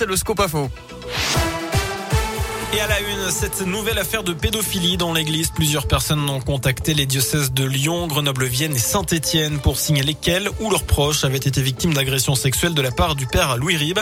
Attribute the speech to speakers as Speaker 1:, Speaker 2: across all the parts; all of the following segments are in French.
Speaker 1: c'est le scoop faux.
Speaker 2: Et à la une, cette nouvelle affaire de pédophilie dans l'église. Plusieurs personnes ont contacté les diocèses de Lyon, Grenoble, Vienne et Saint-Étienne pour signaler qu'elles ou leurs proches avaient été victimes d'agressions sexuelles de la part du père Louis Rib.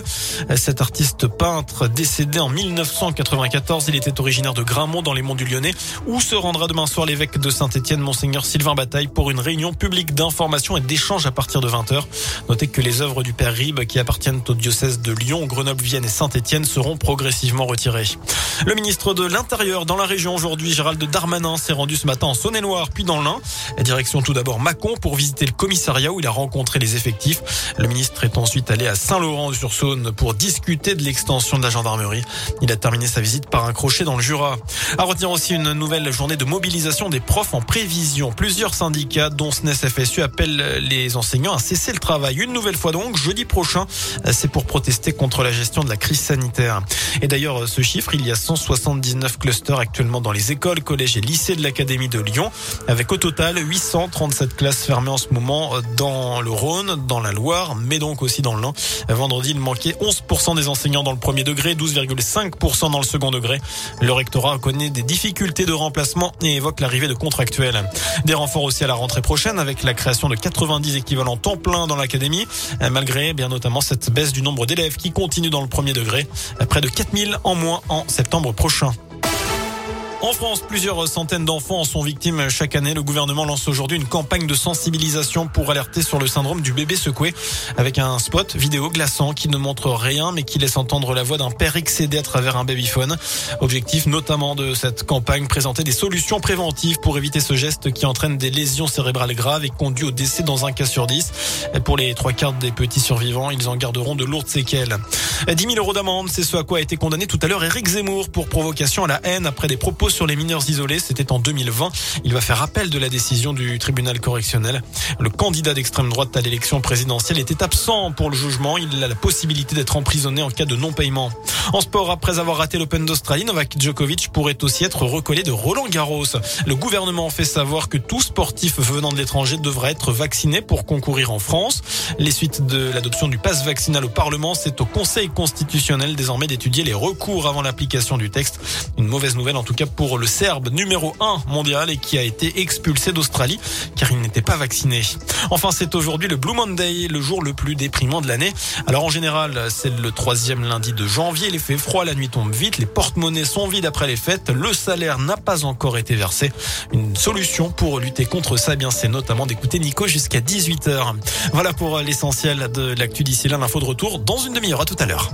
Speaker 2: Cet artiste peintre décédé en 1994, il était originaire de Grammont dans les monts du Lyonnais où se rendra demain soir l'évêque de Saint-Étienne, monseigneur Sylvain Bataille pour une réunion publique d'information et d'échange à partir de 20h. Notez que les œuvres du père Rib qui appartiennent au diocèse de Lyon, Grenoble, Vienne et Saint-Étienne seront progressivement retirées. Le ministre de l'Intérieur dans la région aujourd'hui, Gérald Darmanin, s'est rendu ce matin en Saône-et-Loire, puis dans l'Ain. Direction tout d'abord Mâcon pour visiter le commissariat où il a rencontré les effectifs. Le ministre est ensuite allé à Saint-Laurent-sur-Saône pour discuter de l'extension de la gendarmerie. Il a terminé sa visite par un crochet dans le Jura. À retenir aussi une nouvelle journée de mobilisation des profs en prévision. Plusieurs syndicats, dont SNES FSU, appellent les enseignants à cesser le travail. Une nouvelle fois donc, jeudi prochain, c'est pour protester contre la gestion de la crise sanitaire. Et d'ailleurs, ce chiffre, il y a 179 clusters actuellement dans les écoles, collèges et lycées de l'Académie de Lyon, avec au total 837 classes fermées en ce moment dans le Rhône, dans la Loire, mais donc aussi dans le Lin. Vendredi, il manquait 11% des enseignants dans le premier degré, 12,5% dans le second degré. Le rectorat connaît des difficultés de remplacement et évoque l'arrivée de contractuels. Des renforts aussi à la rentrée prochaine avec la création de 90 équivalents temps plein dans l'académie, malgré bien notamment cette baisse du nombre d'élèves qui continue dans le premier degré. Près de 4000 en moins en septembre prochain. En France, plusieurs centaines d'enfants en sont victimes chaque année. Le gouvernement lance aujourd'hui une campagne de sensibilisation pour alerter sur le syndrome du bébé secoué avec un spot vidéo glaçant qui ne montre rien mais qui laisse entendre la voix d'un père excédé à travers un babyphone. Objectif notamment de cette campagne, présenter des solutions préventives pour éviter ce geste qui entraîne des lésions cérébrales graves et conduit au décès dans un cas sur dix. Pour les trois quarts des petits survivants, ils en garderont de lourdes séquelles. 10 000 euros d'amende, c'est ce à quoi a été condamné tout à l'heure Éric Zemmour pour provocation à la haine après des propos sur les mineurs isolés. C'était en 2020. Il va faire appel de la décision du tribunal correctionnel. Le candidat d'extrême droite à l'élection présidentielle était absent pour le jugement. Il a la possibilité d'être emprisonné en cas de non-paiement. En sport, après avoir raté l'Open d'Australie, Novak Djokovic pourrait aussi être recollé de Roland Garros. Le gouvernement fait savoir que tout sportif venant de l'étranger devra être vacciné pour concourir en France. Les suites de l'adoption du pass vaccinal au Parlement, c'est au Conseil constitutionnel désormais d'étudier les recours avant l'application du texte. Une mauvaise nouvelle en tout cas pour le Serbe numéro 1 mondial et qui a été expulsé d'Australie car il n'était pas vacciné. Enfin, c'est aujourd'hui le Blue Monday, le jour le plus déprimant de l'année. Alors en général, c'est le troisième lundi de janvier. Il fait froid, la nuit tombe vite, les porte-monnaies sont vides après les fêtes, le salaire n'a pas encore été versé. Une solution pour lutter contre ça, eh bien c'est notamment d'écouter Nico jusqu'à 18h. Voilà pour l'essentiel de l'actu d'ici là, l'info de retour dans une demi-heure. À tout à l'heure.